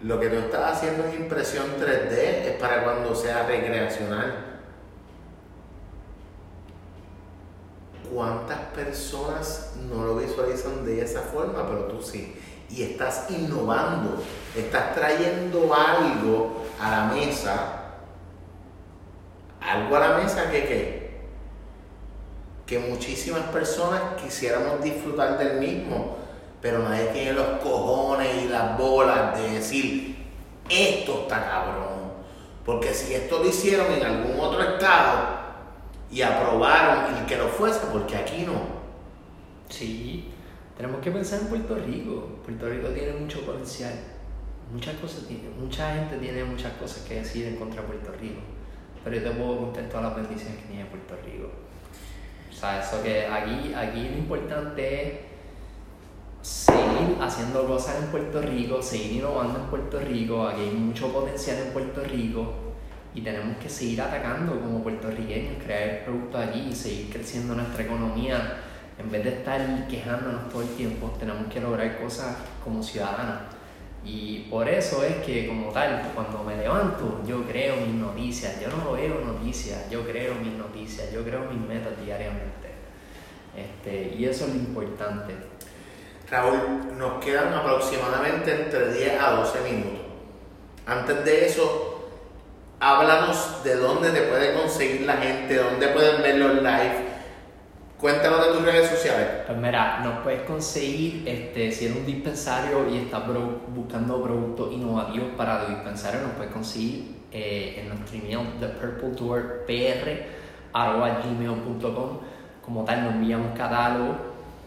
lo que tú estás haciendo en impresión 3D es para cuando sea recreacional. ¿Cuántas personas no lo visualizan de esa forma? Pero tú sí. Y estás innovando, estás trayendo algo a la mesa, algo a la mesa que, que, que muchísimas personas quisiéramos disfrutar del mismo, pero nadie tiene los cojones y las bolas de decir, esto está cabrón. Porque si esto lo hicieron en algún otro estado y aprobaron el que lo fuese, porque aquí no.
Sí, tenemos que pensar en Puerto Rico. Puerto Rico tiene mucho potencial. Muchas cosas tiene, mucha gente tiene muchas cosas que decir en contra de Puerto Rico. Pero yo te puedo contar todas las bendiciones que tiene Puerto Rico. O sea, eso que aquí, aquí lo importante es seguir haciendo cosas en Puerto Rico, seguir innovando en Puerto Rico. Aquí hay mucho potencial en Puerto Rico y tenemos que seguir atacando como puertorriqueños, crear productos aquí y seguir creciendo nuestra economía. En vez de estar quejándonos todo el tiempo, tenemos que lograr cosas como ciudadanos. Y por eso es que como tal, cuando me levanto, yo creo mis noticias, yo no veo noticias, yo creo mis noticias, yo creo mis metas diariamente. Este, y eso es lo importante.
Raúl, nos quedan aproximadamente entre 10 a 12 minutos. Antes de eso, háblanos de dónde te puede conseguir la gente, dónde pueden ver los live. Cuéntanos de tus redes sociales.
Pues mira, nos puedes conseguir, este, si eres un dispensario y estás bro- buscando productos innovativos para tu dispensario, nos puedes conseguir eh, en nuestro email thepurpledoorpr.gmail.com Como tal, nos enviamos catálogo,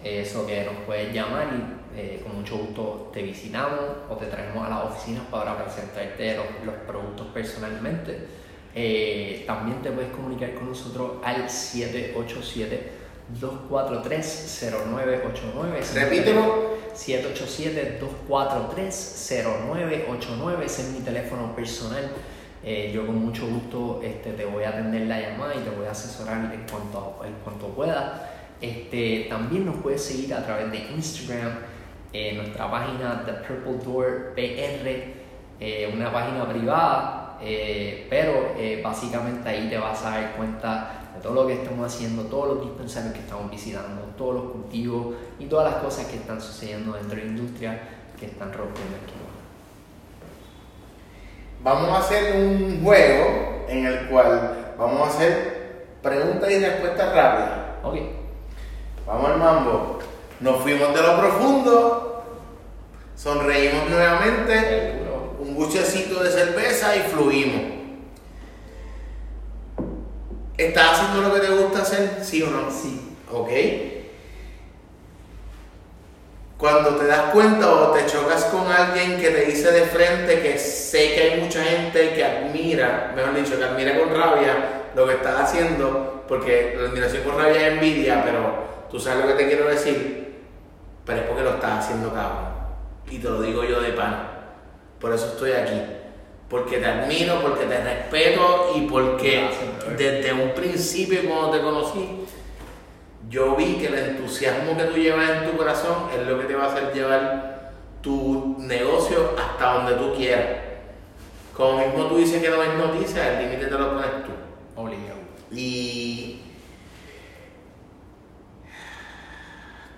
eso que nos puedes llamar y eh, con mucho gusto te visitamos o te traemos a las oficinas para presentarte los, los productos personalmente. Eh, también te puedes comunicar con nosotros al 787 243-0989. Ese es mi
Repítelo.
787-243-0989. Ese es mi teléfono personal. Eh, yo con mucho gusto este, te voy a atender la llamada y te voy a asesorar en cuanto, en cuanto pueda. Este, también nos puedes seguir a través de Instagram, eh, nuestra página The Purple Door PR, eh, una página privada, eh, pero eh, básicamente ahí te vas a dar cuenta de todo lo que estamos haciendo, todos los dispensarios que estamos visitando, todos los cultivos y todas las cosas que están sucediendo dentro de la industria que están rompiendo aquí.
Vamos a hacer un juego en el cual vamos a hacer preguntas y respuestas rápidas.
Ok.
Vamos al mambo. Nos fuimos de lo profundo, sonreímos nuevamente, un buchecito de cerveza y fluimos. ¿Estás haciendo lo que te gusta hacer? ¿Sí o no?
Sí.
Ok. Cuando te das cuenta o te chocas con alguien que te dice de frente que sé que hay mucha gente que admira, mejor dicho, que admira con rabia lo que estás haciendo, porque la admiración con rabia es envidia, pero tú sabes lo que te quiero decir, pero es porque lo estás haciendo cabrón. Y te lo digo yo de pan. Por eso estoy aquí. Porque te admiro, porque te respeto y porque
Gracias,
desde un principio cuando te conocí, yo vi que el entusiasmo que tú llevas en tu corazón es lo que te va a hacer llevar tu negocio hasta donde tú quieras. Como mismo tú dices que no es noticia, el límite te lo pones tú.
Obligado.
Y.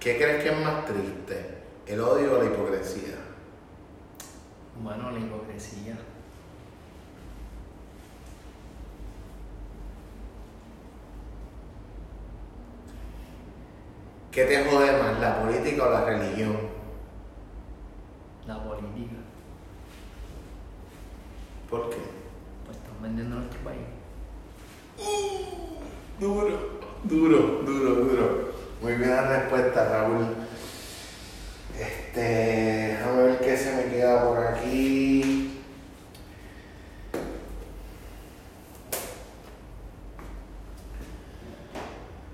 ¿Qué crees que es más triste? ¿El odio o la hipocresía?
Bueno, la hipocresía.
¿Qué te jode más, la política o la religión?
La política.
¿Por qué?
Pues están vendiendo nuestro país.
Duro, duro, duro, duro. Muy buena respuesta, Raúl. Este, déjame ver qué se me queda por aquí.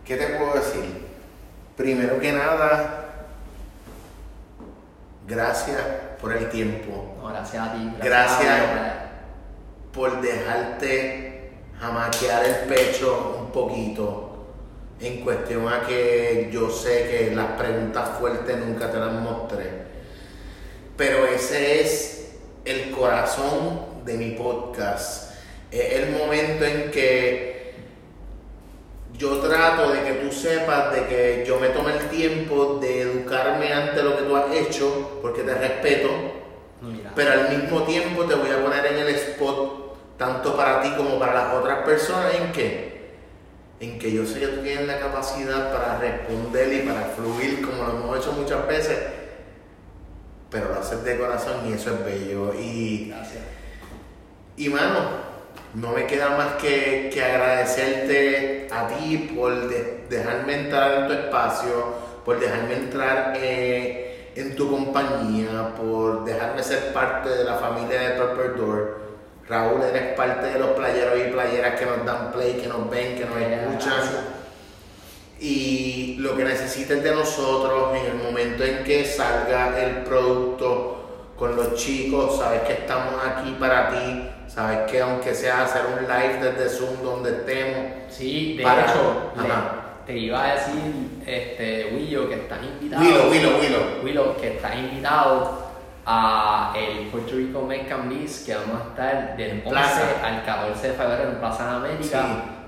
¿Qué te puedo decir? Primero que nada, gracias por el tiempo
No, gracias a ti.
Gracias.
a Dios.
por dejarte jamaquear el pecho un poquito en cuestión a que yo sé que las preguntas fuertes nunca te las mostré. Pero ese es el corazón de mi podcast. Es el momento en que yo trato de que tú sepas de que yo me tome el tiempo de educarme ante lo que tú has hecho, porque te respeto,
mira.
pero al mismo tiempo te voy a poner en el spot, tanto para ti como para las otras personas, en que, en que yo sé que tú tienes la capacidad para responder y para fluir como lo hemos hecho muchas veces, pero lo haces de corazón y eso es bello. Y,
Gracias.
y mano, no me queda más que, que agradecerte a ti por de- dejarme entrar en tu espacio, por dejarme entrar eh, en tu compañía, por dejarme ser parte de la familia de Purple Door. Raúl, eres parte de los playeros y playeras que nos dan play, que nos ven, que nos escuchan. Y lo que necesites de nosotros en el momento en que salga el producto con los chicos, sabes que estamos aquí para ti, sabes que aunque sea hacer un live desde Zoom donde estemos,
Sí, de
Para-
hecho, le- te iba a decir, este, Willo, que estás invitado.
Willow, Willow, Willow.
Willow, que estás invitado a el Puerto Rico Mexican Beast, que vamos a estar del 11
Plaza.
al 14 de febrero en Plaza de América.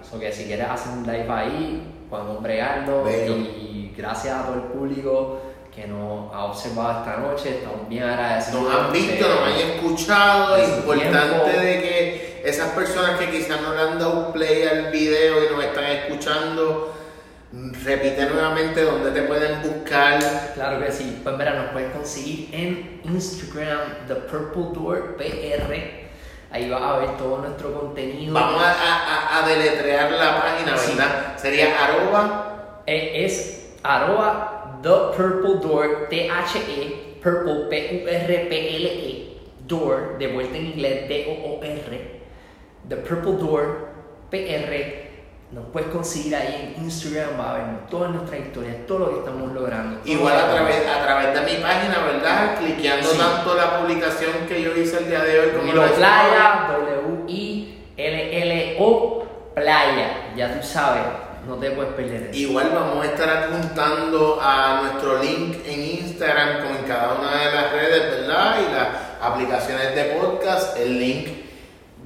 So que si quieres hacer un live ahí, podemos bregarlo.
Bello.
Y gracias a todo el público que nos ha observado esta noche, estamos bien agradecidos.
Nos han visto,
de-
nos han escuchado, es importante
tiempo.
de que esas personas que quizás no le han dado play al video y nos están escuchando, repite nuevamente dónde te pueden buscar.
Claro que sí. Pues mira, nos pueden conseguir en Instagram, The Purple Door PR. Ahí vas a ver todo nuestro contenido.
Vamos a, a- a- deletrear la página,
Sí.
¿verdad? Sería arroba
Eh, es arroba The Purple Door, T-H-E, Purple, P-U-R-P-L-E, Door, de vuelta en inglés, D-O-O-R, The Purple Door, PR. Nos puedes conseguir ahí en Instagram, va a ver todas nuestras historias, todo lo que estamos logrando.
Igual a través, a través de mi página, ¿verdad? Cliqueando
Sí.
tanto la publicación que yo hice el día de hoy como la de
Playa, W-I-L-L-O, Playa. Ya tú sabes, no te puedes perder eso.
Igual vamos a estar adjuntando a nuestro link en Instagram como en cada una de las redes, ¿verdad? Y las aplicaciones de podcast, el link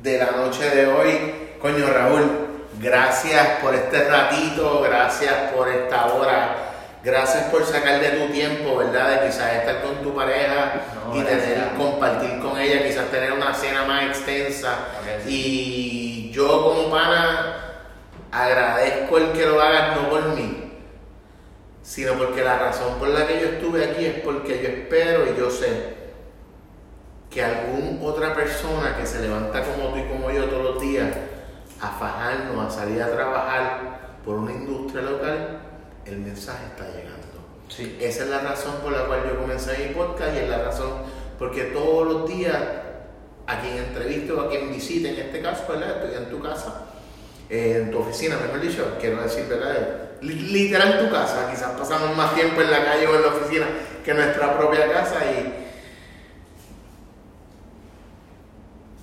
de la noche de hoy. Coño Raúl, gracias por este ratito, gracias por esta hora, Gracias por sacar de tu tiempo, ¿verdad? De quizás estar con tu pareja
No,
y tener, compartir con ella, quizás tener una cena más extensa. Y yo como pana agradezco el que lo hagas no por mí, sino porque la razón por la que yo estuve aquí es porque yo espero y yo sé que alguna otra persona que se levanta como tú y como yo todos los días a fajarnos, a salir a trabajar por una industria local, el mensaje está llegando.
Sí.
Esa es la razón por la cual yo comencé mi podcast y es la razón porque todos los días a quien entreviste o a quien visite, en este caso, ¿verdad? Estoy en tu casa, eh, en tu oficina, mejor dicho, quiero decir, ¿verdad? Li- Literal tu casa, quizás pasamos más tiempo en la calle o en la oficina que en nuestra propia casa y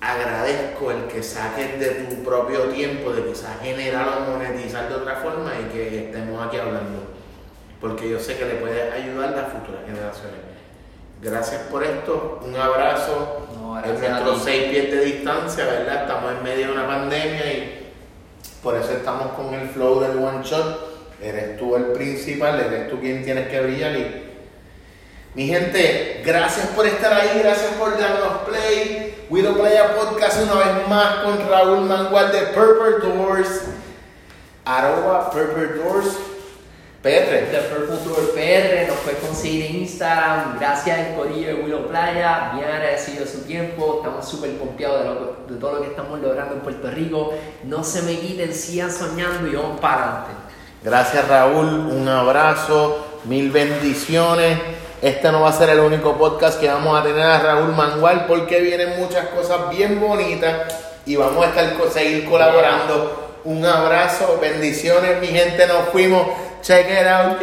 agradezco el que saques de tu propio tiempo, de quizás generar o monetizar de otra forma y que estemos aquí hablando, porque yo sé que le puede ayudar a las futuras generaciones. Gracias por esto, un abrazo
No,
en nuestros seis pies de distancia, ¿verdad? Estamos en medio de una pandemia y por eso estamos con el flow del one shot. Eres tú el principal, eres tú quien tienes que brillar y mi gente, gracias por estar ahí, gracias por darnos play. Widow Playa Podcast una vez más con Raúl Mangual de Purple Doors. Arroba Purple Doors PR.
The Purple Tour PR nos puede conseguir en Instagram. Gracias al Corillo de Willow Playa. Bien agradecido de su tiempo. Estamos súper de, lo- de todo lo que estamos logrando en Puerto Rico. No se me quiten, sigan soñando y vamos para adelante.
Gracias Raúl, un abrazo, mil bendiciones. Este no va a ser el único podcast que vamos a tener a Raúl Mangual porque vienen muchas cosas bien bonitas y vamos a estar seguir colaborando. Un abrazo, bendiciones, mi gente, nos fuimos. Check it out.